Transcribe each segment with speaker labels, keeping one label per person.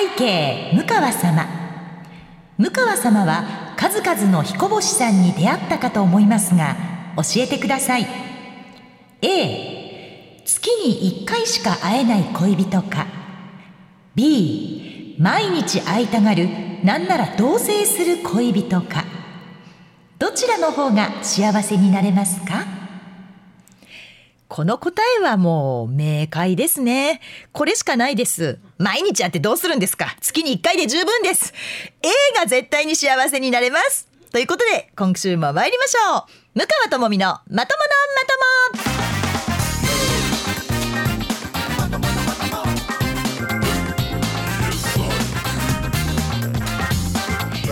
Speaker 1: 背景向川様。向川様は数々の彦星さんに出会ったかと思いますが教えてください。A 月に1回しか会えない恋人か。B 毎日会いたがるなんなら同棲する恋人か。どちらの方が幸せになれますか？
Speaker 2: この答えはもう明快ですね。これしかないです。毎日会ってどうするんですか？月に1回で十分です。A が絶対に幸せになれます。ということで、今週も参りましょう。向川智美のまとものまとも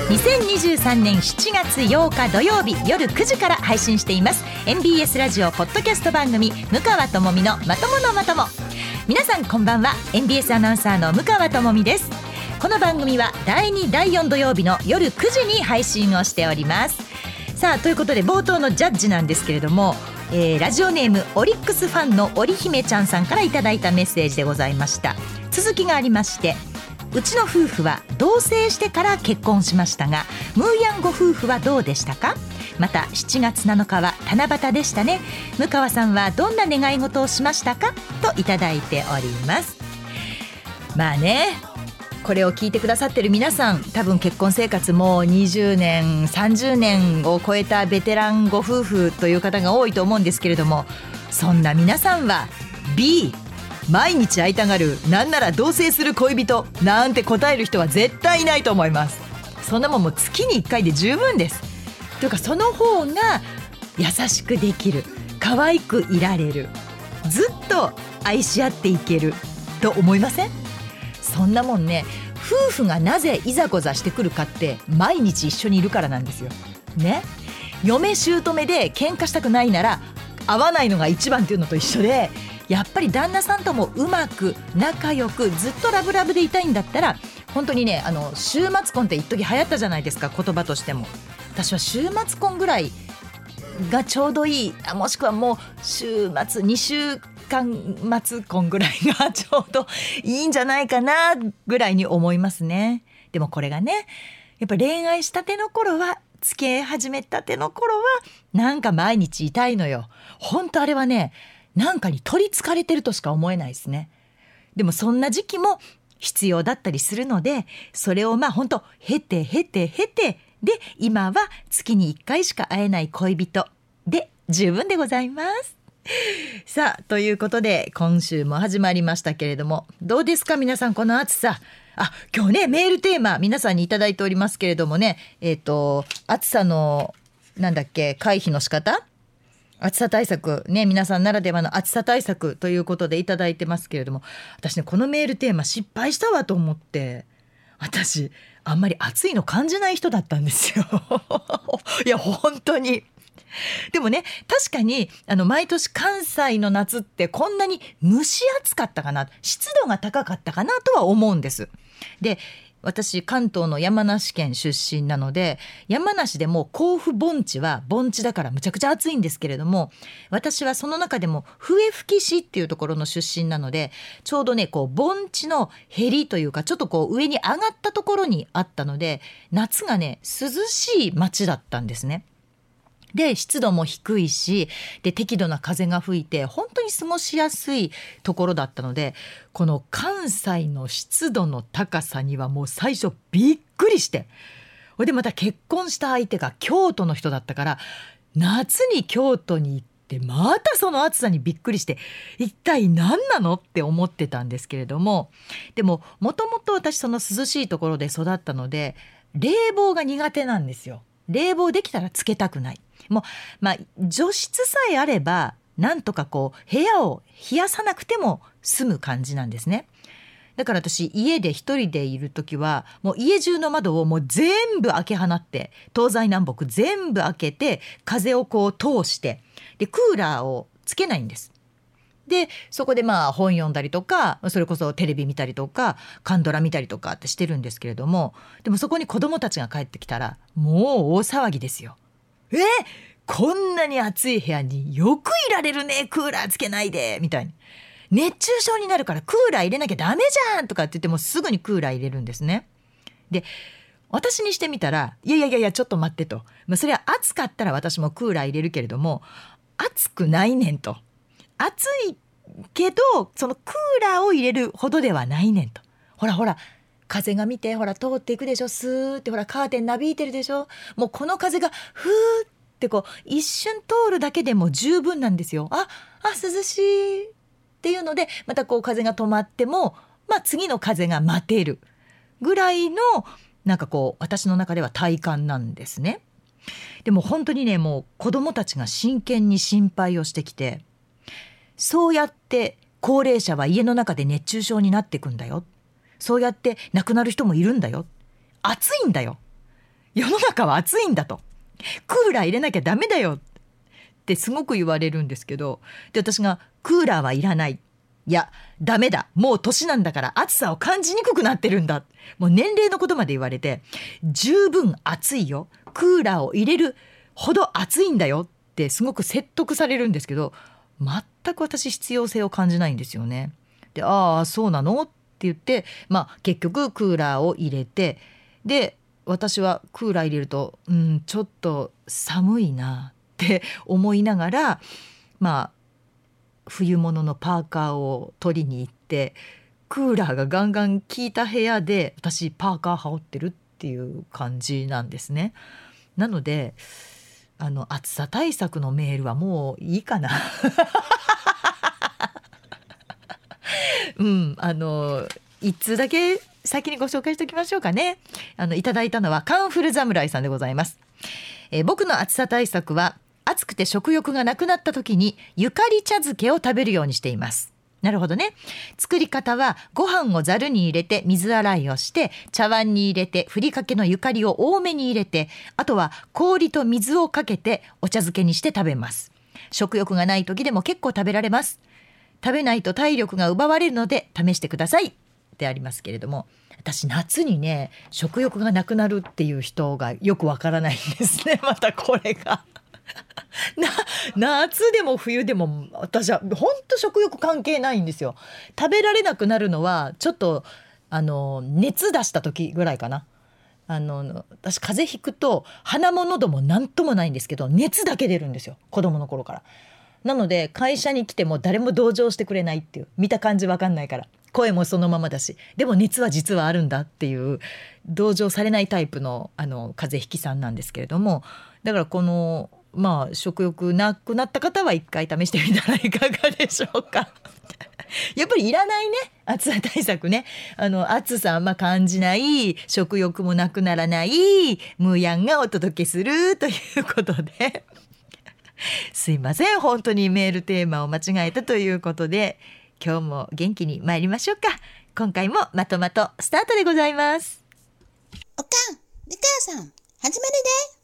Speaker 1: 2023年7月8日土曜日夜9時から配信しています。MBS ラジオポッドキャスト番組向川智美のまとものまとも。皆さんこんばんは。MBS アナウンサーの向川智美です。この番組は第2第4土曜日の夜9時に配信をしております。さあということで冒頭のジャッジなんですけれどもえーラジオネームオリックスファンの織姫ちゃんさんからいただいたメッセージでございました。続きがありましてうちの夫婦は同棲してから結婚しましたがムーヤンご夫婦はどうでしたか？また7月7日は七夕でしたね。向川さんはどんな願い事をしましたか？といただいております。
Speaker 2: まあねこれを聞いてくださってる皆さん多分結婚生活も20年30年を超えたベテランご夫婦という方が多いと思うんですけれどもそんな皆さんは B 毎日会いたがるなんなら同棲する恋人なんて答える人は絶対いないと思います。そんなもんもう月に1回で十分です。というかその方が優しくできる可愛くいられるずっと愛し合っていけると思いません？そんなもんね夫婦がなぜいざこざしてくるかって毎日一緒にいるからなんですよ。ね？嫁姑で喧嘩したくないなら会わないのが一番っていうのと一緒でやっぱり旦那さんともうまく仲良くずっとラブラブでいたいんだったら本当にねあの週末婚って一時流行ったじゃないですか言葉としても。私は週末婚ぐらいがちょうどいいもしくはもう週末2週間末婚ぐらいがちょうどいいんじゃないかなぐらいに思いますね。でもこれがねやっぱ恋愛したての頃は付き合い始めたての頃はなんか毎日いたいのよ。本当あれはねなんかに取りつかれてるとしか思えないですね。でもそんな時期も必要だったりするのでそれをまあ本当経て経て経てで今は月に1回しか会えない恋人で十分でございます。さあということで今週も始まりましたけれどもどうですか皆さんこの暑さ？あ今日ねメールテーマ皆さんに頂いておりますけれどもねえっ、と暑さのなんだっけ回避の仕方？暑さ対策ね皆さんならではの暑さ対策ということでいただいてますけれども私ねこのメールテーマ失敗したわと思って私あんまり暑いの感じない人だったんですよ いや本当にでもね確かにあの毎年関西の夏ってこんなに蒸し暑かったかな湿度が高かったかなとは思うんです。で私関東の山梨県出身なので山梨でも甲府盆地は盆地だからむちゃくちゃ暑いんですけれども私はその中でも笛吹市っていうところの出身なのでちょうどねこう盆地のへりというかちょっとこう上に上がったところにあったので夏がね涼しい町だったんですね。で湿度も低いしで適度な風が吹いて本当に過ごしやすいところだったのでこの関西の湿度の高さにはもう最初びっくりしてほいでまた結婚した相手が京都の人だったから夏に京都に行ってまたその暑さにびっくりして一体何なのって思ってたんですけれどもでももともと私その涼しいところで育ったので冷房が苦手なんですよ。冷房できたらつけたくない。もうまあ除湿さえあればなんとかこう部屋を冷やさなくても済む感じなんですね。だから私家で一人でいる時はもう家中の窓をもう全部開け放って東西南北全部開けて風をこう通してでクーラーをつけないんです。でそこでまあ本読んだりとかそれこそテレビ見たりとかカンドラ見たりとかってしてるんですけれどもでもそこに子供たちが帰ってきたらもう大騒ぎですよ。えこんなに暑い部屋によくいられるね。クーラーつけないで。みたいに。熱中症になるからクーラー入れなきゃダメじゃんとかって言ってもすぐにクーラー入れるんですね。で私にしてみたらいやいやいやいやちょっと待ってと、まあ、それは暑かったら私もクーラー入れるけれども暑くないねんと。暑いけどそのクーラーを入れるほどではないねんと。ほらほら風が見てほら通っていくでしょスーってほらカーテンなびいてるでしょもうこの風がふーってこう一瞬通るだけでも十分なんですよ。ああ涼しいっていうのでまたこう風が止まってもまあ次の風が待てるぐらいのなんかこう私の中では体感なんですね。でも本当にねもう子どもたちが真剣に心配をしてきてそうやって高齢者は家の中で熱中症になっていくんだよそうやって亡くなる人もいるんだよ。暑いんだよ。世の中は暑いんだと。クーラー入れなきゃダメだよってすごく言われるんですけどで私がクーラーはいらない。いやダメだ。もう年なんだから暑さを感じにくくなってるんだ。もう年齢のことまで言われて十分暑いよ。クーラーを入れるほど暑いんだよってすごく説得されるんですけど全く私必要性を感じないんですよね。でああそうなの？っ言ってまあ結局クーラーを入れてで私はクーラー入れるとうんちょっと寒いなって思いながらまあ冬物のパーカーを取りに行ってクーラーがガンガン効いた部屋で私パーカー羽織ってるっていう感じなんですね。なのであの暑さ対策のメールはもういいかな。うんあの一通だけ先にご紹介しておきましょうかね。あのいただいたのはカンフル侍さんでございます。え僕の暑さ対策は暑くて食欲がなくなった時にゆかり茶漬けを食べるようにしていますなるほどね作り方はご飯をざるに入れて水洗いをして茶碗に入れてふりかけのゆかりを多めに入れてあとは氷と水をかけてお茶漬けにして食べます食欲がない時でも結構食べられます食べないと体力が奪われるので試してくださいってありますけれども私夏にね食欲がなくなるっていう人がよくわからないんですね。またこれが。な夏でも冬でも私は本当食欲関係ないんですよ。食べられなくなるのはちょっとあの熱出した時ぐらいかな。あの私風邪ひくと鼻も喉も何ともないんですけど熱だけ出るんですよ。子供の頃から。なので会社に来ても誰も同情してくれないっていう見た感じわかんないから。声もそのままだし。でも熱は実はあるんだっていう同情されないタイプのあの風邪ひきさんなんですけれども。だからこのまあ食欲なくなった方は一回試してみたらいかがでしょうか。やっぱりいらないね。暑さ対策ね。あの暑さあんま感じない食欲もなくならないムーヤンがお届けするということで。すいません。本当にメールテーマを間違えたということで今日も元気に参りましょうか。今回もまとまとスタートでございます。
Speaker 3: おかん、ルカさん、始まるで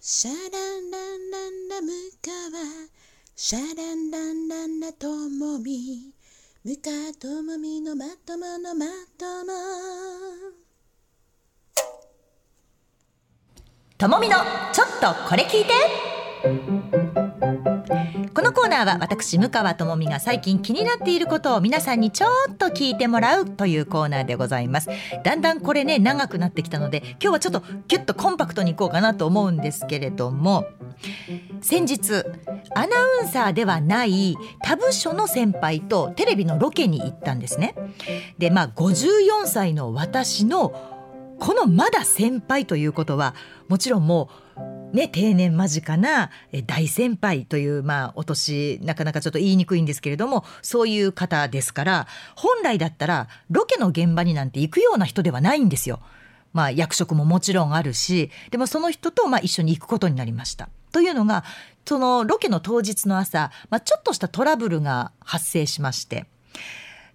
Speaker 3: シャランランランラムカワシャランランランラともみムカともみのまとものまとも。
Speaker 1: ともみのちょっとこれ聞いて。このコーナーは私向川智美が最近気になっていることを皆さんにちょっと聞いてもらうというコーナーでございます。だんだんこれね長くなってきたので今日はちょっとキュッとコンパクトにいこうかなと思うんですけれども先日アナウンサーではない他部署の先輩とテレビのロケに行ったんですね。でまあ54歳の私のこのまだ先輩ということはもちろんもうね、定年間近な大先輩という、まあ、お年なかなかちょっと言いにくいんですけれどもそういう方ですから本来だったらロケの現場になんて行くような人ではないんですよ。まあ、役職ももちろんあるしでもその人とまあ一緒に行くことになりました。というのがそのロケの当日の朝、まあ、ちょっとしたトラブルが発生しまして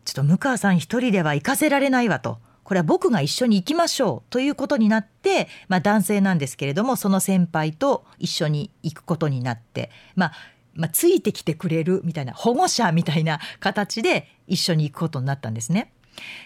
Speaker 1: ちょっと向川さん一人では行かせられないわと。これは僕が一緒に行きましょうということになって、まあ、男性なんですけれどもその先輩と一緒に行くことになって、まあ、まあ、ついてきてくれるみたいな保護者みたいな形で一緒に行くことになったんですね。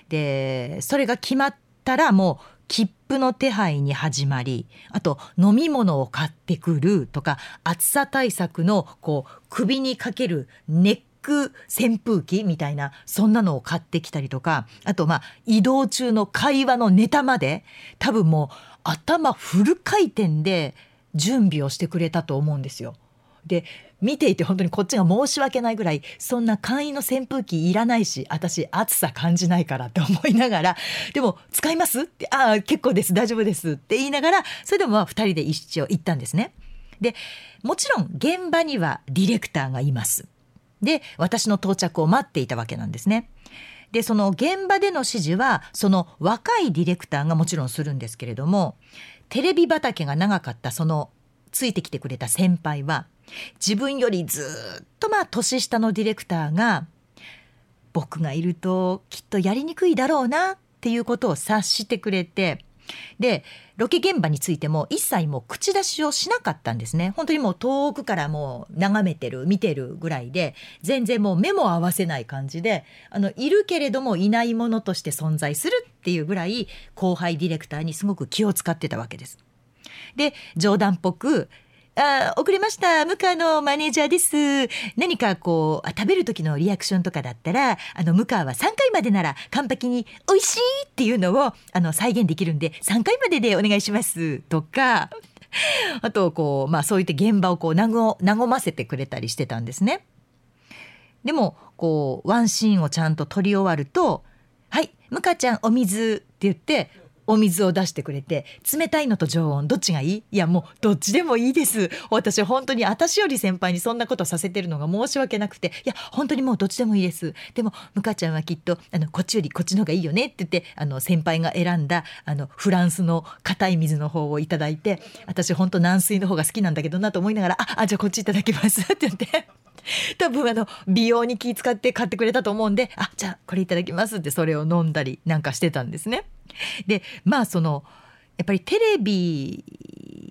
Speaker 1: でそれが決まったらもう
Speaker 2: 切符の手配に始まりあと飲み物を買ってくるとか暑さ対策のこう首にかけるネック扇風機みたいなそんなのを買ってきたりとかあとまあ移動中の会話のネタまで多分もう頭フル回転で準備をしてくれたと思うんですよ。で見ていて本当にこっちが申し訳ないぐらいそんな簡易の扇風機いらないし私暑さ感じないからって思いながらでも使います？ってああ結構です大丈夫ですって言いながらそれでもまあ2人で一応行ったんですね。でもちろん現場にはディレクターがいます。で私の到着を待っていたわけなんですね。でその現場での指示はその若いディレクターがもちろんするんですけれどもテレビ畑が長かったそのついてきてくれた先輩は自分よりずっとまあ年下のディレクターが僕がいるときっとやりにくいだろうなっていうことを察してくれてでロケ現場についても一切もう口出しをしなかったんですね本当にもう遠くからもう眺めてる見てるぐらいで全然もう目も合わせない感じであのいるけれどもいないものとして存在するっていうぐらい後輩ディレクターにすごく気を使ってたわけです。で冗談っぽくあ遅れました。向川のマネージャーです。何かこう、食べる時のリアクションとかだったら、あの、向川は3回までなら完璧に美味しいっていうのを、あの、再現できるんで、3回まででお願いします。とか、あと、こう、まあそういった現場をこう、和ませてくれたりしてたんですね。でも、こう、ワンシーンをちゃんと撮り終わると、はい、向川ちゃんお水って言って、お水を出してくれて冷たいのと常温どっちがいい？いやもうどっちでもいいです。私本当に私より先輩にそんなことさせてるのが申し訳なくていや本当にもうどっちでもいいです。でもむかちゃんはきっとあのこっちよりこっちの方がいいよねって言ってあの先輩が選んだあのフランスの硬い水の方をいただいて私本当軟水の方が好きなんだけどなと思いながらああじゃあこっちいただきます。って言って。多分あの美容に気使って買ってくれたと思うんであじゃあこれいただきますってそれを飲んだりなんかしてたんですね。でまあそのやっぱりテレビ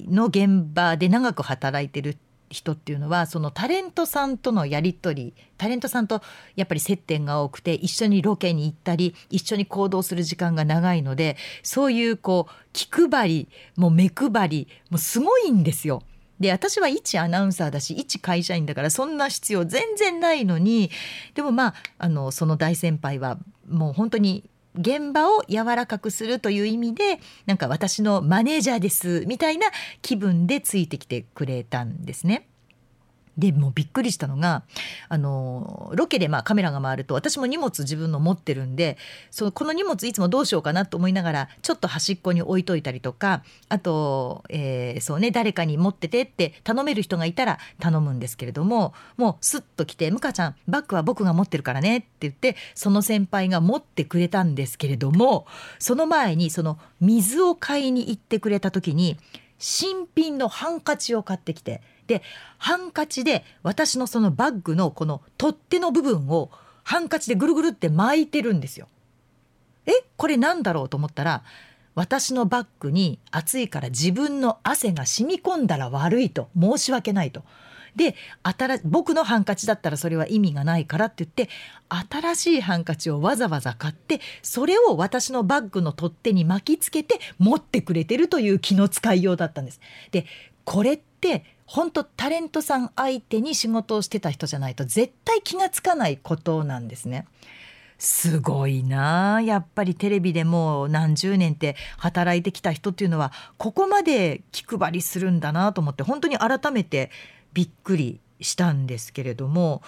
Speaker 2: の現場で長く働いてる人っていうのはそのタレントさんとのやり取りタレントさんとやっぱり接点が多くて一緒にロケに行ったり一緒に行動する時間が長いのでそういうこう気配りもう目配りもうすごいんですよ。で私は一アナウンサーだし一会社員だからそんな必要全然ないのにでもまああのその大先輩はもう本当に現場を柔らかくするという意味でなんか私のマネージャーですみたいな気分でついてきてくれたんですね。でもうびっくりしたのがあのロケでまあカメラが回ると私も荷物自分の持ってるんでそのこの荷物いつもどうしようかなと思いながらちょっと端っこに置いといたりとかあと、えー、そうね誰かに持っててって頼める人がいたら頼むんですけれどももうスッと来て「むかちゃんバッグは僕が持ってるからね」って言ってその先輩が持ってくれたんですけれどもその前にその水を買いに行ってくれた時に新品のハンカチを買ってきて。でハンカチで私のそのバッグのこの取っ手の部分をハンカチでぐるぐるって巻いてるんですよ。え？これなんだろうと思ったら私のバッグに暑いから自分の汗が染み込んだら悪いと申し訳ないと。で新僕のハンカチだったらそれは意味がないからって言って新しいハンカチをわざわざ買ってそれを私のバッグの取っ手に巻きつけて持ってくれてるという気の使いようだったんです。でこれって本当タレントさん相手に仕事をしてた人じゃないと絶対気がつかないことなんですね。すごいなやっぱりテレビでもう何十年って働いてきた人っていうのはここまで気配りするんだなと思って本当に改めてびっくりしたんですけれども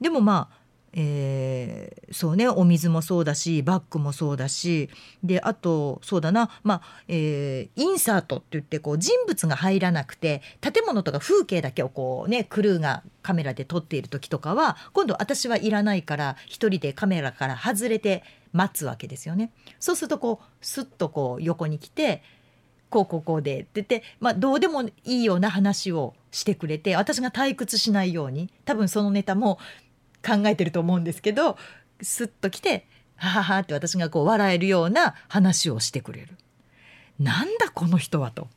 Speaker 2: でもまあえー、そうねお水もそうだしバッグもそうだしであとそうだな、まあえー、インサートって言ってこう人物が入らなくて建物とか風景だけをこうねクルーがカメラで撮っている時とかは今度私はいらないから一人でカメラから外れて待つわけですよね。そうするとこうスッとこう横に来てこうこうこうでって言って、まあ、どうでもいいような話をしてくれて私が退屈しないように多分そのネタも考えてると思うんですけどスッと来て「ははは」って私がこう笑えるような話をしてくれる。なんだこの人はと。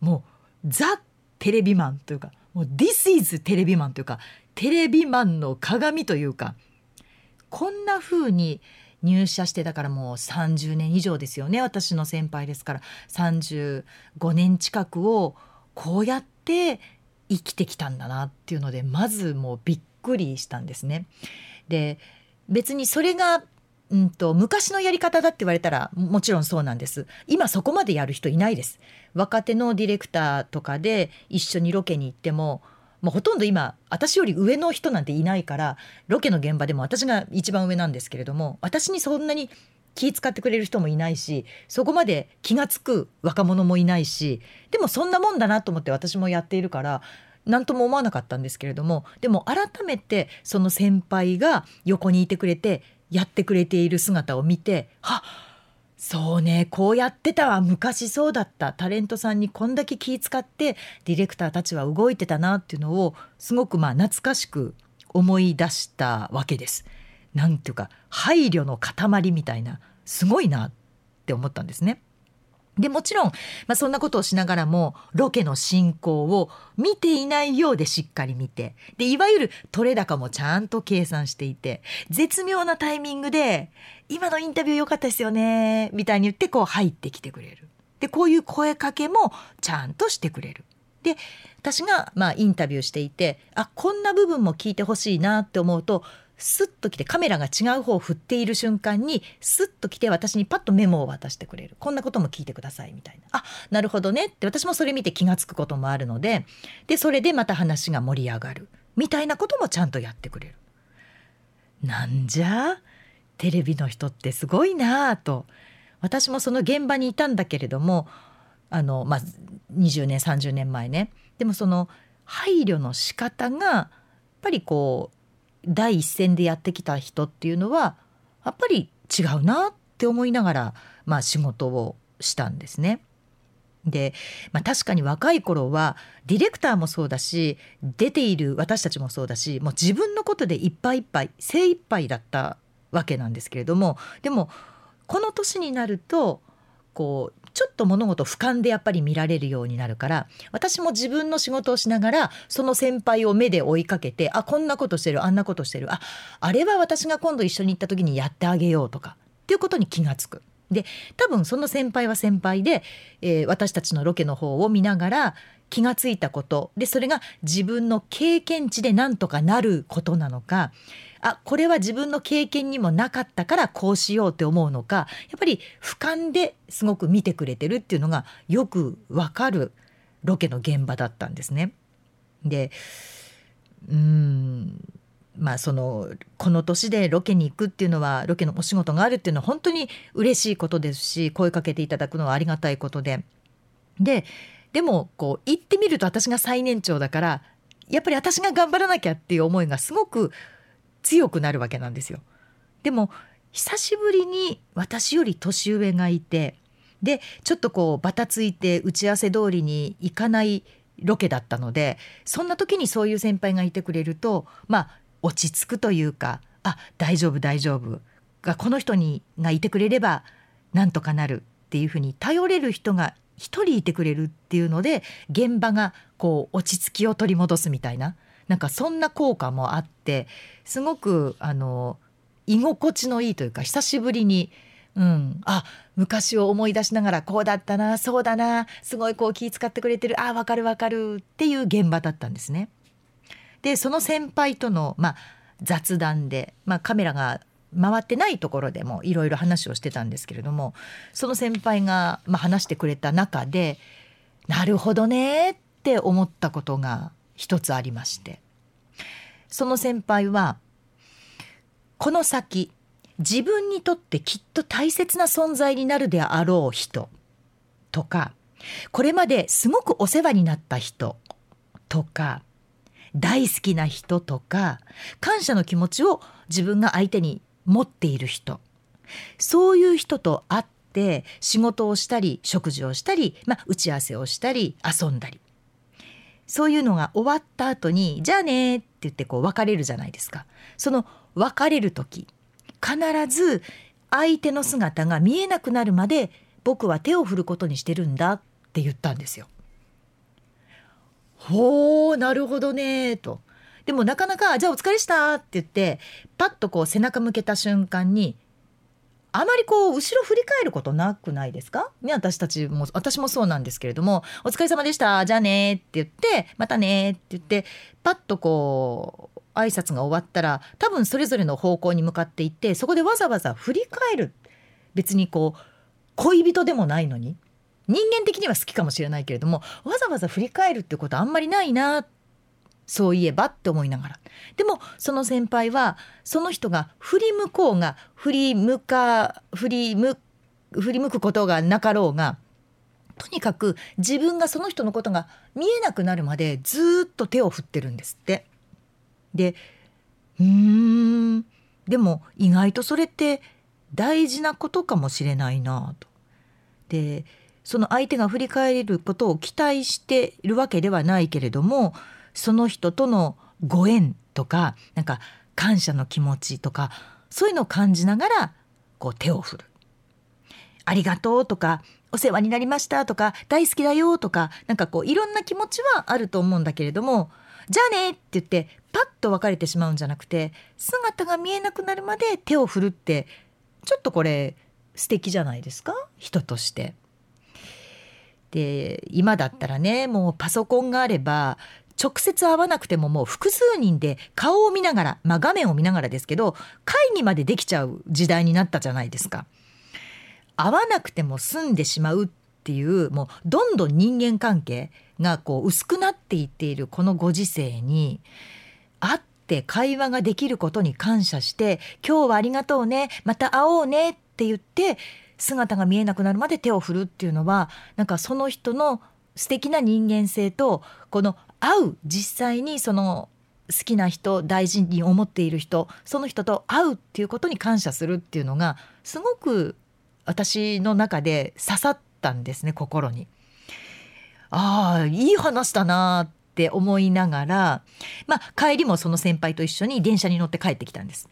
Speaker 2: もうザ・テレビマンというかもう This is テレビマンというかテレビマンの鏡というかこんな風に入社してだからもう30年以上ですよね私の先輩ですから35年近くをこうやって生きてきたんだなっていうのでまずもうびっくりしたんですね。で別にそれがうんと昔のやり方だって言われたらもちろんそうなんです今そこまでやる人いないです若手のディレクターとかで一緒にロケに行ってももうほとんど今私より上の人なんていないからロケの現場でも私が一番上なんですけれども私にそんなに気使ってくれる人もいないしそこまで気が付く若者もいないしでもそんなもんだなと思って私もやっているから何とも思わなかったんですけれどもでも改めてその先輩が横にいてくれてやってくれている姿を見てあそうねこうやってたわ昔そうだったタレントさんにこんだけ気使ってディレクターたちは動いてたなっていうのをすごくまあ懐かしく思い出したわけです。なんていうか配慮の塊みたいなすごいなって思ったんですね。でもちろん、まあ、そんなことをしながらもロケの進行を見ていないようでしっかり見てでいわゆる取れ高もちゃんと計算していて絶妙なタイミングで「今のインタビュー良かったですよね」みたいに言ってこう入ってきてくれる。でこういう声かけもちゃんとしてくれる。で私がまあインタビューしていてあこんな部分も聞いてほしいなって思うとスッと来てカメラが違う方を振っている瞬間にスッと来て私にパッとメモを渡してくれる。こんなことも聞いてくださいみたいな。あなるほどねって私もそれ見て気が付くこともあるので。でそれでまた話が盛り上がる。みたいなこともちゃんとやってくれる。なんじゃ？テレビの人ってすごいなぁと。私もその現場にいたんだけれどもあの、まあ、20年30年前ね。でもその配慮の仕方がやっぱりこう第一線でやってきた人っていうのはやっぱり違うなって思いながら、まあ、仕事をしたんですね。で、まあ、確かに若い頃はディレクターもそうだし出ている私たちもそうだしもう自分のことでいっぱいいっぱい精一杯だったわけなんですけれどもでもこの年になるとこうちょっと物事俯瞰でやっぱり見られるようになるから私も自分の仕事をしながらその先輩を目で追いかけてあこんなことしてるあんなことしてるああれは私が今度一緒に行った時にやってあげようとかっていうことに気がつく。で多分その先輩は先輩で、えー、私たちのロケの方を見ながら気がついたことでそれが自分の経験値でなんとかなることなのかあこれは自分の経験にもなかったからこうしようって思うのかやっぱり俯瞰ですごく見てくれてるっていうのがよくわかるロケの現場だったんですね。でうんまあそのこの年でロケに行くっていうのはロケのお仕事があるっていうのは本当に嬉しいことですし声かけていただくのはありがたいことでででもこう行ってみると私が最年長だからやっぱり私が頑張らなきゃっていう思いがすごく強くなるわけなんですよ。でも久しぶりに私より年上がいてでちょっとこうバタついて打ち合わせ通りに行かないロケだったのでそんな時にそういう先輩がいてくれるとまあ落ち着くというかあ大丈夫大丈夫がこの人にがいてくれればなんとかなるっていうふうに頼れる人が一人いてくれるっていうので現場がこう落ち着きを取り戻すみたいななんかそんな効果もあってすごくあの居心地のいいというか久しぶりに、うん、あ昔を思い出しながらこうだったなそうだなすごいこう気遣ってくれてるあわかるわかるっていう現場だったんですね。でその先輩との、まあ、雑談で、まあ、カメラが回ってないところでもいろいろ話をしてたんですけれどもその先輩が、まあ、話してくれた中でなるほどねって思ったことが一つありまして。その先輩はこの先自分にとってきっと大切な存在になるであろう人とかこれまですごくお世話になった人とか大好きな人とか感謝の気持ちを自分が相手に持っている人。そういう人と会って仕事をしたり食事をしたり、まあ、打ち合わせをしたり遊んだり。そういうのが終わった後に「じゃあね」って言ってこう別れるじゃないですか。その別れる時必ず相手の姿が見えなくなるまで僕は手を振ることにしてるんだって言ったんですよ。ほうなるほどねと。でもなかなか「じゃあお疲れした」って言ってパッとこう背中向けた瞬間にあまりこう後ろ振り返ることなくないですか？ね私たちも私もそうなんですけれども「お疲れ様でしたじゃあね」って言って「またね」って言ってパッとこう挨拶が終わったら多分それぞれの方向に向かっていってそこでわざわざ振り返る。別にこう恋人でもないのに人間的には好きかもしれないけれどもわざわざ振り返るってことあんまりないなっそういえばって思いながらでもその先輩はその人が振り向こうが振り向か振り向振り向くことがなかろうがとにかく自分がその人のことが見えなくなるまでずっと手を振ってるんですって。でうーんでも意外とそれって大事なことかもしれないなと。でその相手が振り返ることを期待しているわけではないけれどもその人とのご縁とかなんか感謝の気持ちとかそういうのを感じながらこう手を振る。ありがとうとかお世話になりましたとか大好きだよとかなんかこういろんな気持ちはあると思うんだけれどもじゃあねって言ってパッと別れてしまうんじゃなくて姿が見えなくなるまで手を振るってちょっとこれ素敵じゃないですか？人として。で今だったらねもうパソコンがあれば直接会わなくてももう複数人で顔を見ながら、まあ、画面を見ながらですけど会議までできちゃう時代になったじゃないですか。会わなくても済んでしまうっていうもうどんどん人間関係がこう薄くなっていっているこのご時世に会って会話ができることに感謝して「今日はありがとうねまた会おうね」って言って姿が見えなくなるまで手を振るっていうのはなんかその人の素敵な人間性とこの会う実際にその好きな人大事に思っている人その人と会うっていうことに感謝するっていうのがすごく私の中で刺さったんですね心に。ああいい話だなって思いながら、まあ、帰りもその先輩と一緒に電車に乗って帰ってきたんです。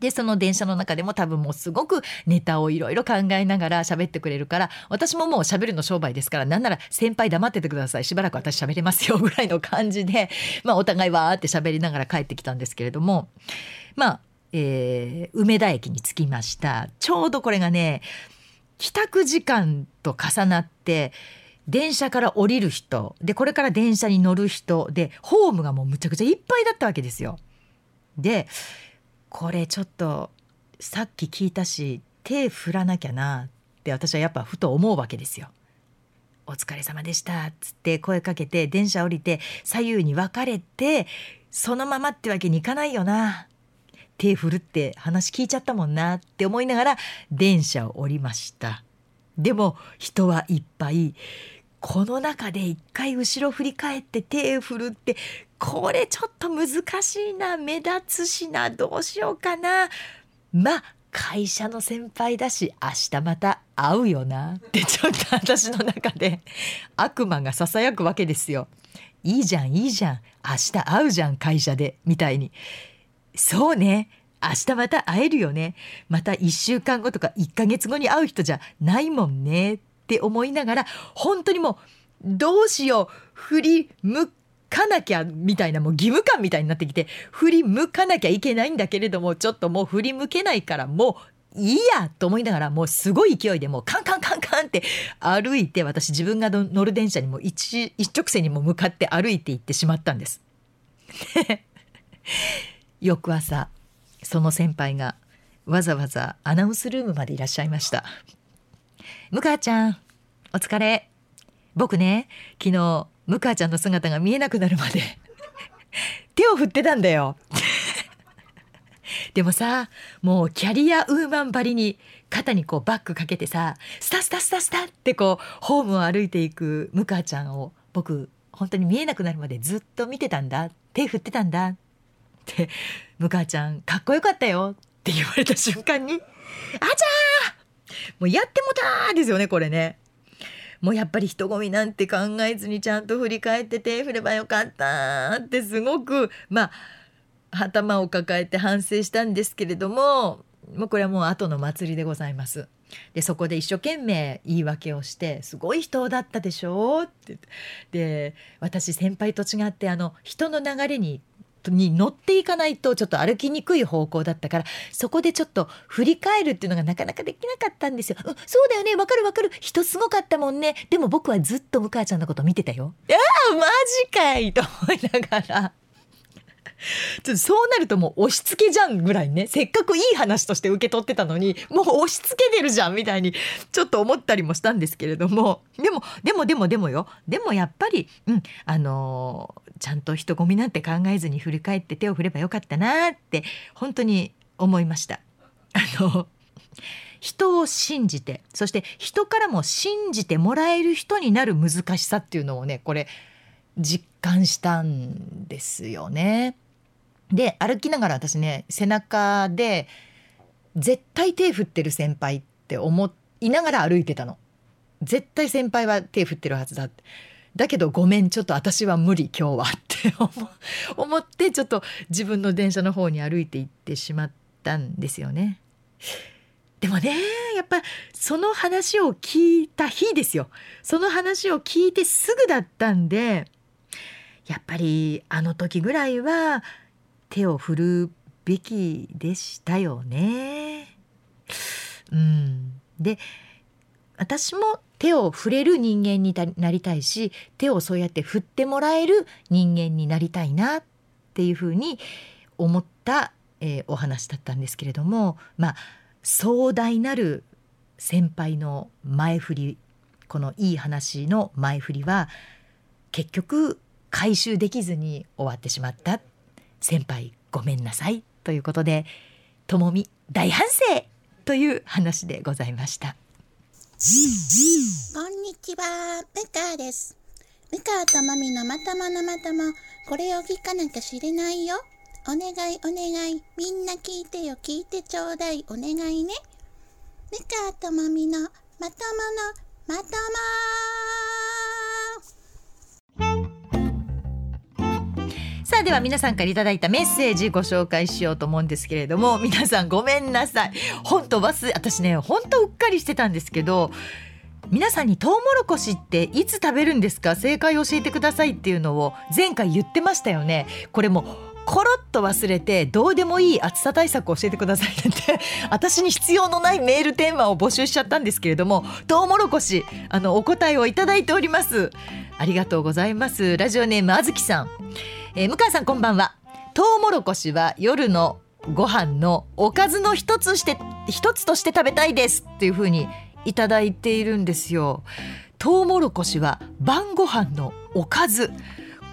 Speaker 2: でその電車の中でも多分もうすごくネタをいろいろ考えながら喋ってくれるから私ももう喋るの商売ですからなんなら先輩黙っててくださいしばらく私喋れますよぐらいの感じで、まあ、お互いわーって喋りながら帰ってきたんですけれどもまあ、えー、梅田駅に着きましたちょうどこれがね帰宅時間と重なって電車から降りる人でこれから電車に乗る人でホームがもうむちゃくちゃいっぱいだったわけですよ。でこれちょっとさっき聞いたし手振らなきゃなって私はやっぱふと思うわけですよ。お疲れ様でしたっつって声かけて電車降りて左右に分かれてそのままってわけにいかないよな。手振るって話聞いちゃったもんなって思いながら電車を降りました。でも人はいっぱい。この中で一回後ろ振り返って手振るってこれちょっと難しいな目立つしなどうしようかな。まあ会社の先輩だし明日また会うよな。ってちょっと私の中で悪魔がささやくわけですよ。いいじゃんいいじゃん。明日会うじゃん会社で。みたいに。そうね。明日また会えるよね。また1週間後とか1ヶ月後に会う人じゃないもんね。って思いながら本当にもうどうしよう。振り向かなきゃみたいなもう義務感みたいになってきて振り向かなきゃいけないんだけれどもちょっともう振り向けないからもういいやと思いながらもうすごい勢いでもうカンカンカンカンって歩いて私自分が乗る電車にも一一直線にも向かって歩いていってしまったんです。翌朝その先輩がわざわざアナウンスルームまでいらっしゃいました。向川ちゃんお疲れ僕ね昨日向川ちゃんの姿が見えなくなるまで。手を振ってたんだよ。でもさもうキャリアウーマンばりに肩にこうバッグかけてさスタスタスタスタってこうホームを歩いていく向川ちゃんを僕本当に見えなくなるまでずっと見てたんだ。手振ってたんだ。って向川ちゃんかっこよかったよ。って言われた瞬間にあちゃー!もうやってもたーですよねこれね。もうやっぱり人混みなんて考えずにちゃんと振り返って手振ればよかったってすごくまあ頭を抱えて反省したんですけれどももうこれはもう後の祭りでございます。でそこで一生懸命言い訳をして「すごい人だったでしょ」ってで私先輩と違ってあの人の流れにに乗っていかないとちょっと歩きにくい方向だったからそこでちょっと振り返るっていうのがなかなかできなかったんですよ。うん、そうだよねわかるわかる人すごかったもんねでも僕はずっと向川ちゃんのこと見てたよ。いやーマジかいと思いながら。ちょっとそうなるともう押し付けじゃんぐらいねせっかくいい話として受け取ってたのにもう押し付けてるじゃんみたいにちょっと思ったりもしたんですけれどもでもでもでもでもよでもやっぱり、うん、あのーちゃんと人混みなんて考えずに振り返って手を振ればよかったなって本当に思いました。あの人を信じてそして人からも信じてもらえる人になる難しさっていうのをねこれ実感したんですよね。で歩きながら私ね背中で絶対手振ってる先輩って思いながら歩いてたの。絶対先輩は手振ってるはずだってだけどごめんちょっと私は無理今日はって思ってちょっと自分の電車の方に歩いて行ってしまったんですよね。でもねやっぱその話を聞いた日ですよその話を聞いてすぐだったんでやっぱりあの時ぐらいは手を振るべきでしたよね。うん、で私も手を触れる人間になりたいし手をそうやって振ってもらえる人間になりたいなっていうふうに思った、えー、お話だったんですけれどもまあ壮大なる先輩の前振りこのいい話の前振りは結局回収できずに終わってしまった先輩ごめんなさいということでともみ大反省という話でございました。
Speaker 3: こんにちは、ムカです。ムカとマミのまたまのまたも、これを聞かなきゃ知れないよ。お願いお願い、みんな聞いてよ、聞いてちょうだい、お願いね。ムカとマミのまたまのまた
Speaker 2: まさあでは皆さんからいただいたメッセージご紹介しようと思うんですけれども皆さんごめんなさい。本当忘れ私ね本当うっかりしてたんですけど皆さんにトウモロコシっていつ食べるんですか？正解教えてくださいっていうのを前回言ってましたよね。これもコロッと忘れてどうでもいい暑さ対策を教えてくださいって 私に必要のないメールテーマを募集しちゃったんですけれどもトウモロコシあのお答えをいただいております。ありがとうございます。ラジオネームあずきさんえー、向川さんこんばんは。トウモロコシは夜のご飯のおかずの一つして一つとして食べたいですっていう風にいただいているんですよ。トウモロコシは晩ご飯のおかず。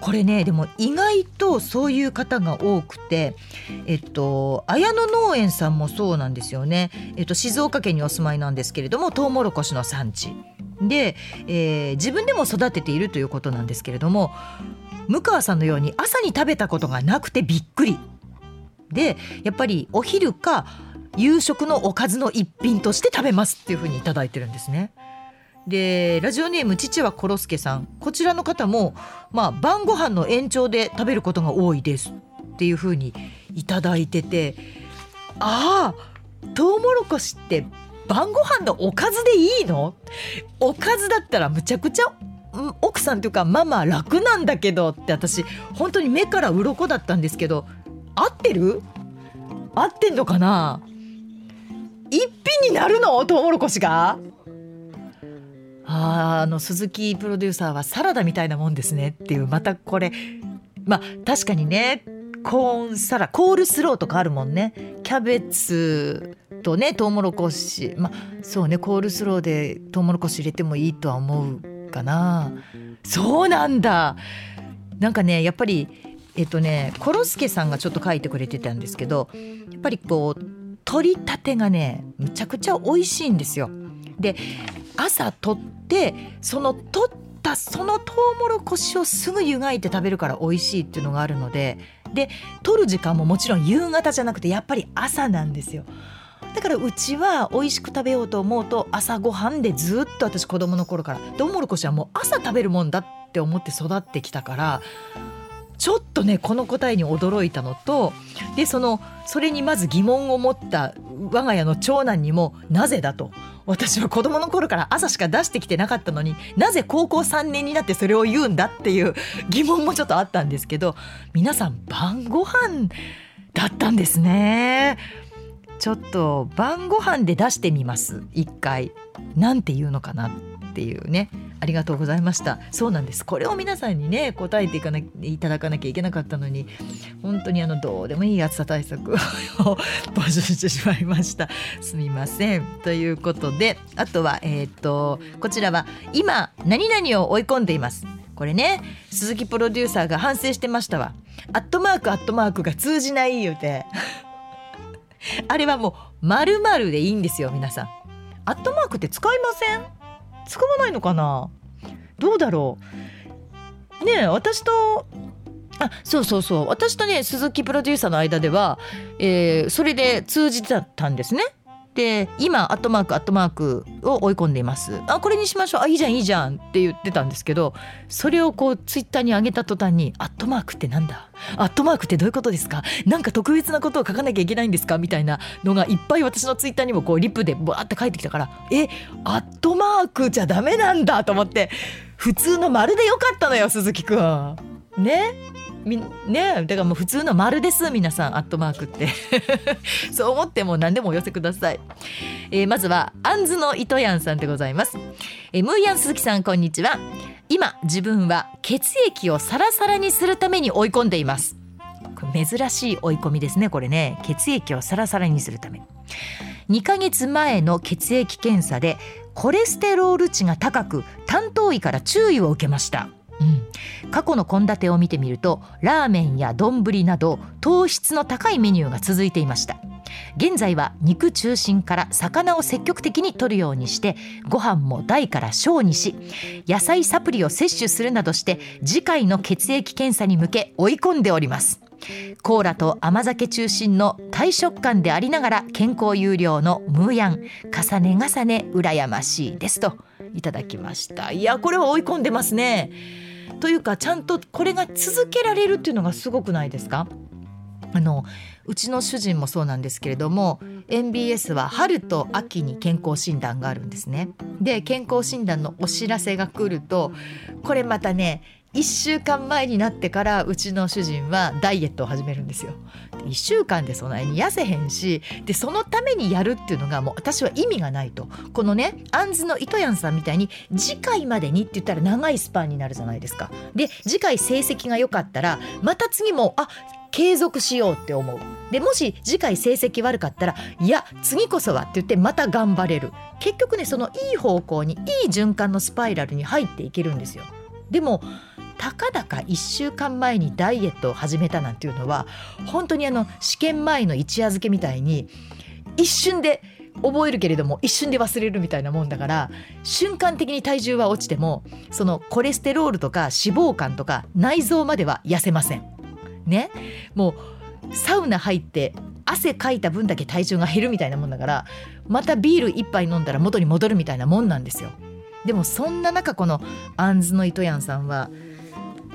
Speaker 2: これねでも意外とそういう方が多くてえっと綾野農園さんもそうなんですよね。えっと静岡県にお住まいなんですけれどもトウモロコシの産地。で、えー、自分でも育てているということなんですけれども向川さんのように朝に食べたことがなくてびっくり。でやっぱりお昼か夕食のおかずの一品として食べますっていうふうに頂いてるんですね。でラジオネーム父はコロスケさん。こちらの方も、まあ、晩ご飯の延長で食べることが多いですっていうふうに頂いてて。ああトウモロコシって晩ご飯のおかずでいいの？おかずだったらむちゃくちゃ奥さんというかママ楽なんだけどって私本当に目から鱗だったんですけど合ってる？合ってんのかな？一品になるの？トウモロコシが？ああの鈴木プロデューサーはサラダみたいなもんですねっていうまたこれまあ確かにねコーンサラコールスローとかあるもんね。キャベツとねトウモロコシ。まあそうねコールスローでトウモロコシ入れてもいいとは思うかなそうなんだなんかねやっぱりえっとねコロスケさんがちょっと書いてくれてたんですけどやっぱりこう取りたてがねむちゃくちゃ美味しいんですよ。で朝取ってその取ったそのトウモロコシをすぐ湯がいて食べるから美味しいっていうのがあるのでで取る時間ももちろん夕方じゃなくてやっぱり朝なんですよ。だからうちは美味しく食べようと思うと朝ごはんでずっと私子供の頃からトウモロコシはもう朝食べるもんだって思って育ってきたからちょっとねこの答えに驚いたのとでそのそれにまず疑問を持った我が家の長男にもなぜだと私は子供の頃から朝しか出してきてなかったのになぜ高校3年になってそれを言うんだっていう疑問もちょっとあったんですけど皆さん晩ご飯だったんですね。ちょっと晩ご飯で出してみます。一回。なんて言うのかなっていうね。ありがとうございました。そうなんです。これを皆さんにね答えていかないただかなきゃいけなかったのに本当にあのどうでもいい暑さ対策を 募集してしまいました。すみません。ということであとはえっ、とこちらは今何々を追い込んでいます。これね鈴木プロデューサーが反省してましたわ。アットマークアットマークが通じない言うて。あれはもう丸々でいいんですよ皆さん。アットマークって使いません？使わないのかな？どうだろう？ねえ私とあそうそうそう。私とね鈴木プロデューサーの間では、えー、それで通じてたんですね。で今アットマークアットマークを追い込んでいます。あこれにしましょう。あいいじゃんいいじゃんって言ってたんですけどそれをこうツイッターに上げた途端にアットマークってなんだ？アットマークってどういうことですか？なんか特別なことを書かなきゃいけないんですか？みたいなのがいっぱい私のツイッターにもこうリップでバーって書いてきたからえアットマークじゃダメなんだと思って普通の丸でよかったのよ鈴木くん。ね？みねだからもう普通の丸です皆さんアットマークって。そう思っても何でもお寄せください、えー、まずはアンズの糸やんさんでございます、えー、ムーヤン鈴木さんこんにちは。今自分は血液をサラサラにするために追い込んでいます。珍しい追い込みですねこれね。血液をサラサラにするため。2ヶ月前の血液検査でコレステロール値が高く担当医から注意を受けました。うん、過去の献立を見てみるとラーメンや丼など糖質の高いメニューが続いていました。現在は肉中心から魚を積極的に摂るようにしてご飯も大から小にし野菜サプリを摂取するなどして次回の血液検査に向け追い込んでおります。コーラと甘酒中心の大食感でありながら健康有料のムーヤン重ね重ね羨ましいですといただきました。いやこれは追い込んでますね。というかちゃんとこれが続けられるっていうのがすごくないですか？あのうちの主人もそうなんですけれども MBS は春と秋に健康診断があるんですね。で健康診断のお知らせが来るとこれまたね1週間前になってからうちの主人はダイエットを始めるんですよ。1週間でそないに痩せへんしでそのためにやるっていうのがもう私は意味がないとこのねあんずの糸やんさんみたいに次回までにって言ったら長いスパンになるじゃないですか。で次回成績が良かったらまた次もあ継続しようって思うでもし次回成績悪かったらいや次こそはって言ってまた頑張れる結局ねそのいい方向にいい循環のスパイラルに入っていけるんですよでもたかだか1週間前にダイエットを始めたなんていうのは本当にあの試験前の一夜漬けみたいに一瞬で覚えるけれども一瞬で忘れるみたいなもんだから瞬間的に体重は落ちてもそのコレステロールとか脂肪肝とか内臓までは痩せません。ねもうサウナ入って汗かいた分だけ体重が減るみたいなもんだからまたビール一杯飲んだら元に戻るみたいなもんなんですよ。でもそんな中このアンズの糸やんさんは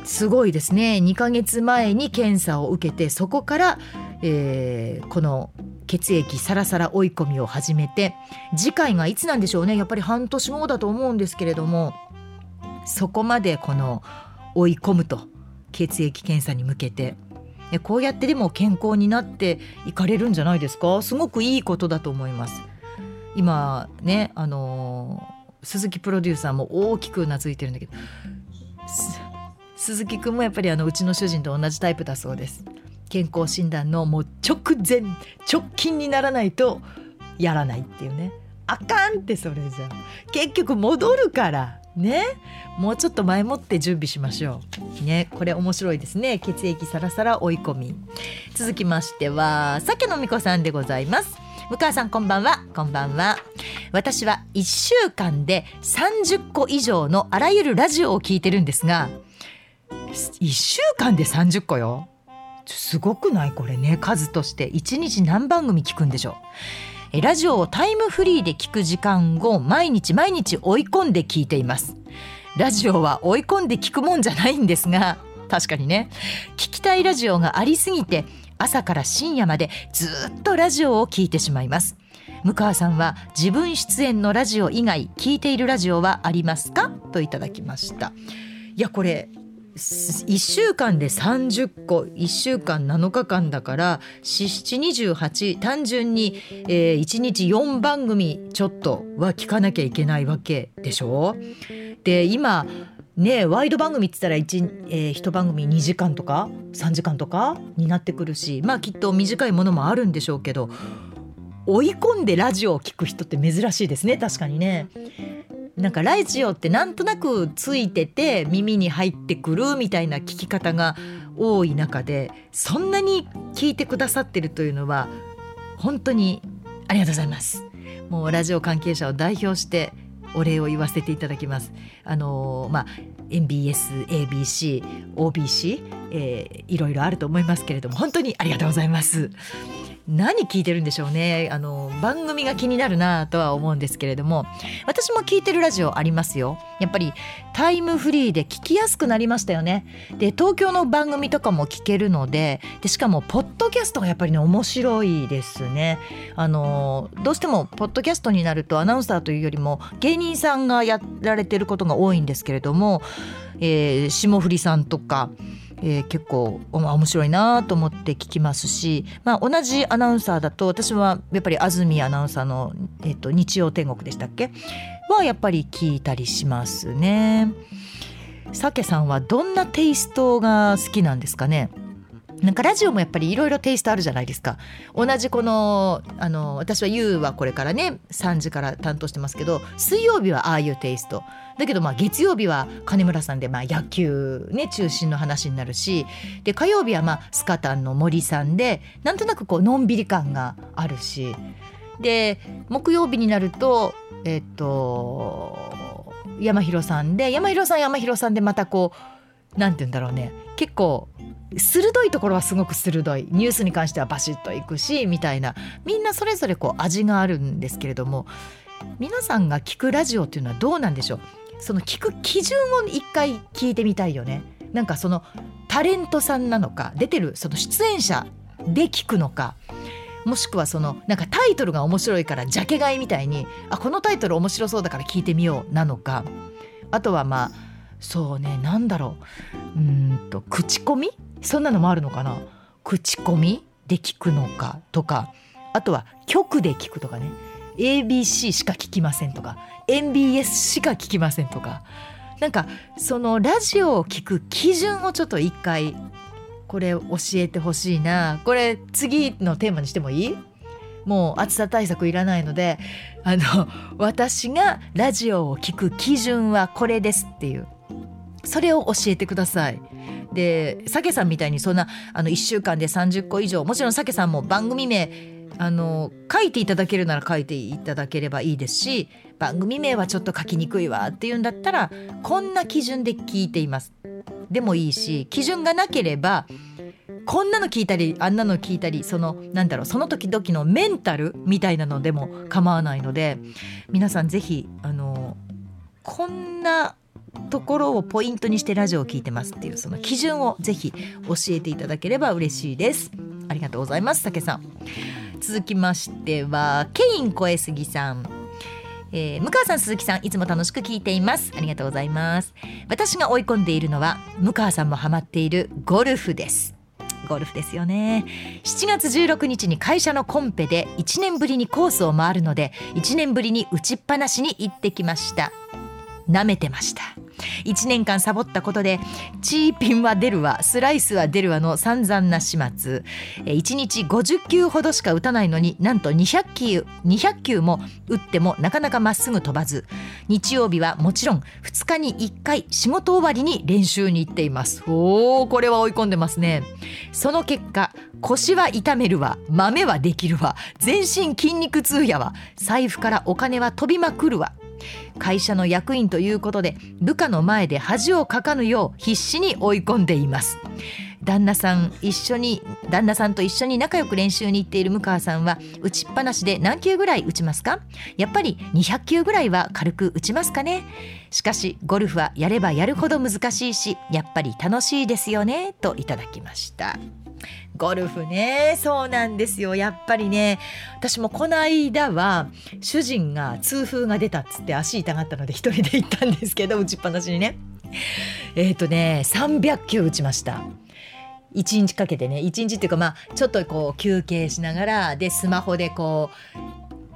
Speaker 2: すごいですね。2ヶ月前に検査を受けてそこから、えー、この血液サラサラ追い込みを始めて次回がいつなんでしょうね。やっぱり半年後だと思うんですけれどもそこまでこの追い込むと血液検査に向けて。こうやってでも健康になっていかれるんじゃないですか？すごくいいことだと思います。今ねあのー、鈴木プロデューサーも大きくうなずいてるんだけど鈴木くんもやっぱりあのうちの主人と同じタイプだそうです。健康診断のもう直前直近にならないとやらないっていうね。あかんってそれじゃ結局戻るからね。もうちょっと前もって準備しましょう。ね。これ面白いですね。血液サラサラ追い込み。続きましては酒のみこさんでございます。向川さんこんばんは。こんばんは。私は1週間で30個以上のあらゆるラジオを聞いてるんですが1週間で30個よ。すごくないこれね。数として。1日何番組聞くんでしょう。ラジオをタイムフリーで聞く時間を毎日毎日追い込んで聞いています。ラジオは追い込んで聞くもんじゃないんですが確かにね。聞きたいラジオがありすぎて朝から深夜までずっとラジオを聞いてしまいます。向川さんは自分出演のラジオ以外聞いているラジオはありますか？といただきました。いやこれ1週間で30個1週間7日間だから728単純に、えー、1日4番組ちょっとは聞かなきゃいけないわけでしょ？で今ねワイド番組って言ったら 1,、えー、1番組2時間とか3時間とかになってくるしまあきっと短いものもあるんでしょうけど追い込んでラジオを聞く人って珍しいですね確かにね。なんかラジオってなんとなくついてて耳に入ってくるみたいな聞き方が多い中でそんなに聞いてくださってるというのは本当にありがとうございます。もうラジオ関係者を代表してお礼を言わせていただきます。あのまあ MBS、ABC、OBC、えー、いろいろあると思いますけれども本当にありがとうございます。何聞いてるんでしょうね。あの番組が気になるなとは思うんですけれども。私も聞いてるラジオありますよ。やっぱりタイムフリーで聞きやすくなりましたよね。で東京の番組とかも聞けるのででしかもポッドキャストがやっぱりね面白いですね。あのどうしてもポッドキャストになるとアナウンサーというよりも芸人さんがやられてることが多いんですけれども、えー、霜降りさんとかえー、結構面白いなと思って聞きますし、まあ、同じアナウンサーだと私はやっぱり安住アナウンサーの、えーと、日曜天国でしたっけ？はやっぱり聞いたりしますね。さけさんはどんなテイストが好きなんですかね？なんかラジオもやっぱりいろいろテイストあるじゃないですか。同じこのあの私は YOU はこれからね3時から担当してますけど水曜日はああいうテイスト。だけどまあ月曜日は金村さんでまあ野球ね中心の話になるしで火曜日はまあスカタンの森さんでなんとなくこうのんびり感があるしで木曜日になるとえっと山広さんで山広さん山広さんでまたこうなんて言うんだろうね結構鋭いところはすごく鋭い。ニュースに関してはバシッといくしみたいな。みんなそれぞれこう味があるんですけれども皆さんが聞くラジオっていうのはどうなんでしょう？その聞く基準を一回聞いてみたいよね。なんかそのタレントさんなのか出てるその出演者で聞くのかもしくはそのなんかタイトルが面白いからジャケ買いみたいにあこのタイトル面白そうだから聞いてみようなのかあとはまあそうねなんだろう。うんと口コミ？そんなのもあるのかな？口コミで聞くのかとかあとは曲で聞くとかね。ABC しか聞きませんとか MBS しか聞きませんとかなんかそのラジオを聞く基準をちょっと一回これ教えてほしいな。これ次のテーマにしてもいい？もう暑さ対策いらないのであの私がラジオを聞く基準はこれですっていう。それを教えてください。でさけさんみたいにそんなあの1週間で30個以上もちろんさけさんも番組名あの書いていただけるなら書いていただければいいですし番組名はちょっと書きにくいわっていうんだったらこんな基準で聞いています。でもいいし基準がなければこんなの聞いたりあんなの聞いたりそのなんだろうその時々のメンタルみたいなのでも構わないので皆さんぜひあのこんなところをポイントにしてラジオを聞いてますっていうその基準をぜひ教えていただければ嬉しいです。ありがとうございます竹さん。続きましてはケイン小江杉さん。えー、向川さん鈴木さんいつも楽しく聞いています。ありがとうございます。私が追い込んでいるのは向川さんもハマっているゴルフです。ゴルフですよね。7月16日に会社のコンペで1年ぶりにコースを回るので1年ぶりに打ちっぱなしに行ってきました。舐めてました。1年間サボったことでチーピンは出るわスライスは出るわの散々な始末。1日50球ほどしか打たないのになんと200球 ,200 球も打ってもなかなかまっすぐ飛ばず。日曜日はもちろん2日に1回仕事終わりに練習に行っています。おーこれは追い込んでますね。その結果腰は痛めるわ。豆はできるわ。全身筋肉痛やわ。財布からお金は飛びまくるわ。会社の役員ということで部下の前で恥をかかぬよう必死に追い込んでいます。旦那さん一緒に旦那さんと一緒に仲良く練習に行っている向川さんは打ちっぱなしで何球ぐらい打ちますか？やっぱり200球ぐらいは軽く打ちますかね。しかしゴルフはやればやるほど難しいしやっぱり楽しいですよねといただきました。ゴルフね。そうなんですよ。やっぱりね私もこの間は主人が痛風が出たっつって足痛がったので一人で行ったんですけど打ちっぱなしにね。えっ、ー、とね300球打ちました。1日かけてね。1日っていうかまあちょっとこう休憩しながらでスマホでこ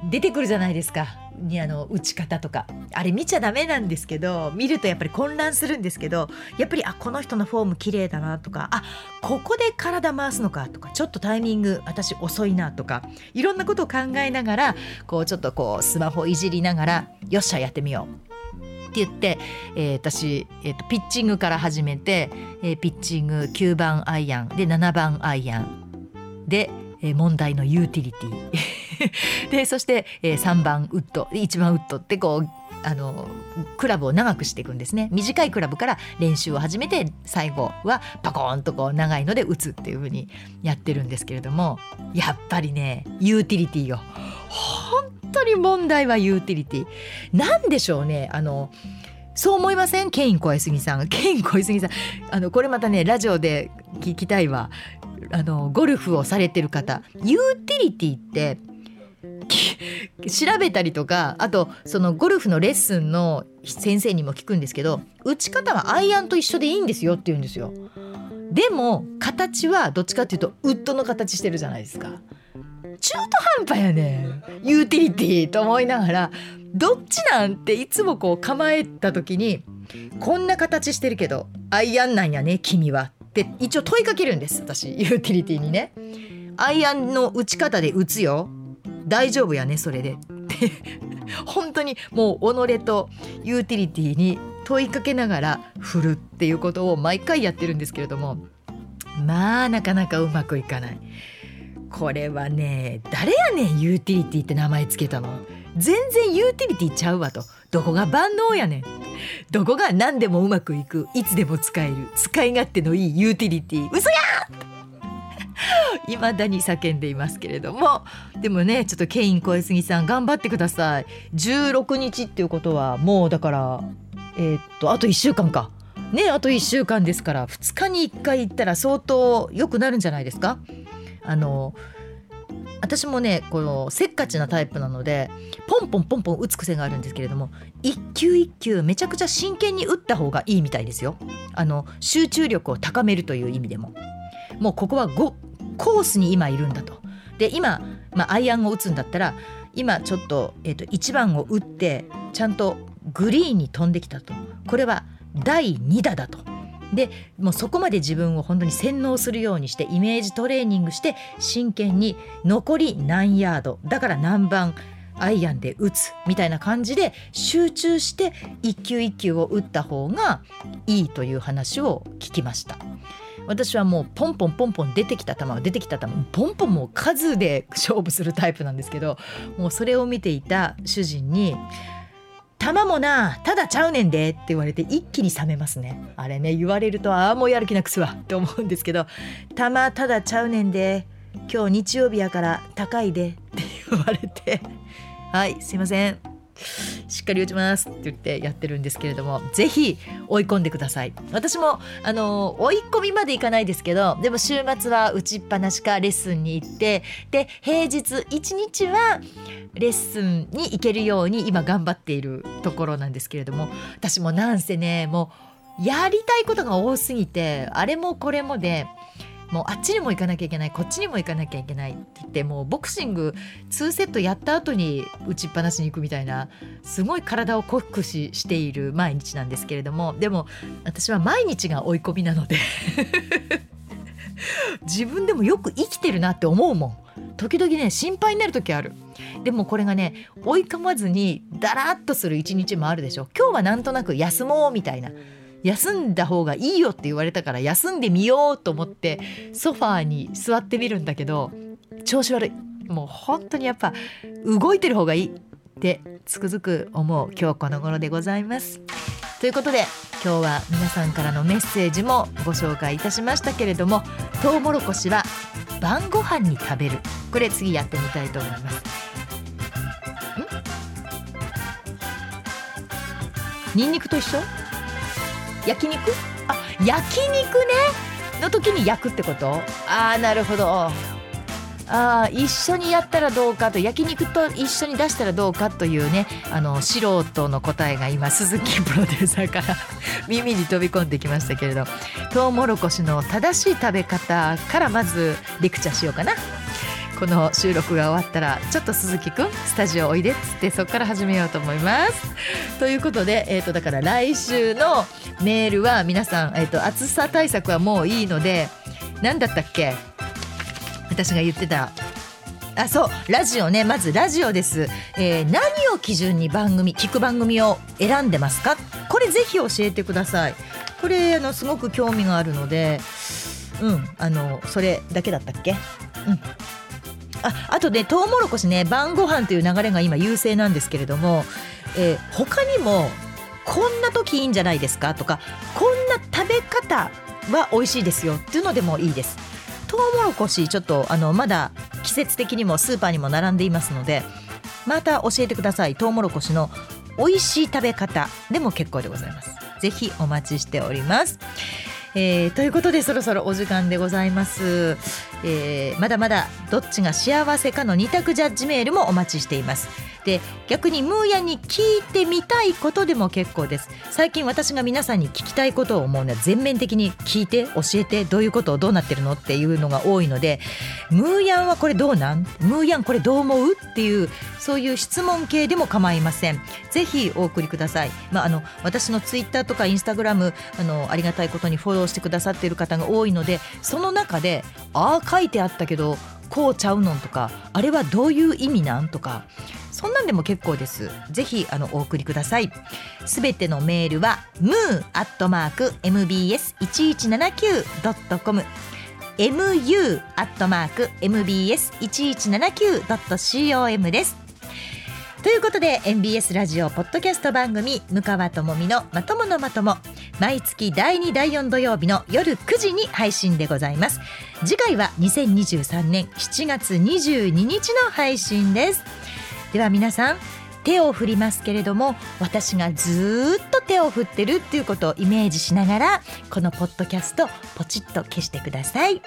Speaker 2: う出てくるじゃないですか。にあの打ち方とかあれ見ちゃダメなんですけど見るとやっぱり混乱するんですけどやっぱりあこの人のフォーム綺麗だなとかあここで体回すのかとかちょっとタイミング私遅いなとかいろんなことを考えながらこうちょっとこうスマホいじりながらよっしゃやってみよう。って言って、えー、私、えーと、ピッチングから始めて、えー、ピッチング9番アイアンで7番アイアンで、え、問題のユーティリティ。でそして、え、3番ウッド。1番ウッドってこうあのクラブを長くしていくんですね。短いクラブから練習を始めて最後はパコーンとこう長いので打つっていう風にやってるんですけれどもやっぱりねユーティリティを本当に問題はユーティリティ。なんでしょうねあのそう思いません？ケイン小杉さんケイン小杉さん。あのこれまたねラジオで聞きたいわ。あのゴルフをされてる方。ユーティリティって調べたりとかあとそのゴルフのレッスンの先生にも聞くんですけど打ち方はアイアンと一緒でいいんですよって言うんですよ。でも形はどっちかっていうとウッドの形してるじゃないですか。中途半端やねん。ユーティリティと思いながらどっちなんていつもこう構えた時にこんな形してるけどアイアンなんやね君はって一応問いかけるんです私ユーティリティにね。アイアンの打ち方で打つよ。大丈夫やねそれで。っ て本当にもう己とユーティリティに問いかけながら振るっていうことを毎回やってるんですけれどもまあなかなかうまくいかない。これはね誰やねんユーティリティって名前つけたの。全然ユーティリティちゃうわと。どこが万能やねん。どこが何でもうまくいく。いつでも使える。使い勝手のいいユーティリティ。嘘やいま だに叫んでいますけれども。でもねちょっとケイン小杉さん頑張ってください。16日っていうことはもうだからえー、っとあと1週間か。ねあと1週間ですから2日に1回行ったら相当良くなるんじゃないですか？あの私もねこのせっかちなタイプなのでポンポンポンポン打つ癖があるんですけれども一球一球めちゃくちゃ真剣に打った方がいいみたいですよ。あの集中力を高めるという意味でも。もうここは5コースに今いるんだと。で今、まあ、アイアンを打つんだったら今ちょっと,、えー、と1番を打ってちゃんとグリーンに飛んできたと。これは第2打だと。でもうそこまで自分を本当に洗脳するようにしてイメージトレーニングして真剣に残り何ヤードだから何番アイアンで打つみたいな感じで集中して一球一球を打った方がいいという話を聞きました。私はもうポンポンポンポン出てきた球は出てきた球ポンポンもう数で勝負するタイプなんですけどもうそれを見ていた主人に玉もなただちゃうねんでって言われて一気に冷めますね。あれね言われるとああもうやる気なくすわ。って思うんですけど玉ただちゃうねんで今日日曜日やから高いでって言われて。はいすいません。しっかり打ちますって言ってやってるんですけれどもぜひ追い込んでください。私もあの追い込みまでいかないですけどでも週末は打ちっぱなしかレッスンに行ってで平日1日はレッスンに行けるように今頑張っているところなんですけれども私もなんせねもうやりたいことが多すぎてあれもこれもでもうあっちにも行かなきゃいけないこっちにも行かなきゃいけないって言ってもうボクシング2セットやった後に打ちっぱなしに行くみたいなすごい体を酷使している毎日なんですけれどもでも私は毎日が追い込みなので 自分でもよく生きてるなって思うもん。時々ね心配になる時ある。でもこれがね追い込まずにだらっとする一日もあるでしょ。今日はなんとなく休もうみたいな。休んだ方がいいよって言われたから休んでみようと思ってソファーに座ってみるんだけど調子悪いもう本当にやっぱ動いてる方がいいってつくづく思う今日この頃でございます。ということで今日は皆さんからのメッセージもご紹介いたしましたけれどもトウモロコシは晩ご飯に食べるこれ次やってみたいと思います。ニンニクと一緒？焼肉？あ焼肉ね。の時に焼くってこと？ああなるほど。あ一緒にやったらどうかと焼肉と一緒に出したらどうかというねあの素人の答えが今鈴木 プロデューサーから 耳に飛び込んできましたけれど。トウモロコシの正しい食べ方からまずレクチャーしようかな。この収録が終わったらちょっと鈴木くんスタジオおいでっつってそこから始めようと思います。ということで、えー、とだから来週のメールは皆さん、えー、と暑さ対策はもういいので何だったっけ？私が言ってた。あそう。ラジオね。まずラジオです、えー、何を基準に番組聞く番組を選んでますか？これぜひ教えてください。これあのすごく興味があるのでうんあのそれだけだったっけ？うん。あとねトウモロコシね晩ご飯という流れが今優勢なんですけれども、えー、他にもこんな時いいんじゃないですか？とかこんな食べ方は美味しいですよ？っていうのでもいいです。トウモロコシちょっとあのまだ季節的にもスーパーにも並んでいますのでまた教えてください。トウモロコシの美味しい食べ方でも結構でございます。ぜひお待ちしております。えー、ということでそろそろお時間でございます、えー、まだまだどっちが幸せかの2択ジャッジメールもお待ちしています。で逆にムーヤに聞いてみたいことでも結構です。最近私が皆さんに聞きたいことを思うのは全面的に聞いて教えてどういうことをどうなってるのっていうのが多いのでムーヤンはこれどうなん？ムーヤンこれどう思うっていうそういう質問系でも構いません。ぜひお送りください、まあ、あの私のツイッターとかインスタグラムあのありがたいことにフォローしてくださっている方が多いのでその中でああ書いてあったけどこうちゃうのんとかあれはどういう意味なんとかそんなんでも結構です。ぜひあのお送りください。すべてのメールは moo.mbs1179.com mu.mbs1179.com です。ということで MBS ラジオポッドキャスト番組「向川智美のまとものまとも」毎月第2第4土曜日の夜9時に配信でございます。次回は2023年7月22日の配信です。では皆さん手を振りますけれども私がずっと手を振ってるっていうことをイメージしながらこのポッドキャストポチッと消してください。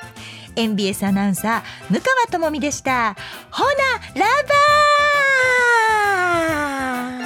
Speaker 2: MBS アナウンサー向川智美でした。ほなラバー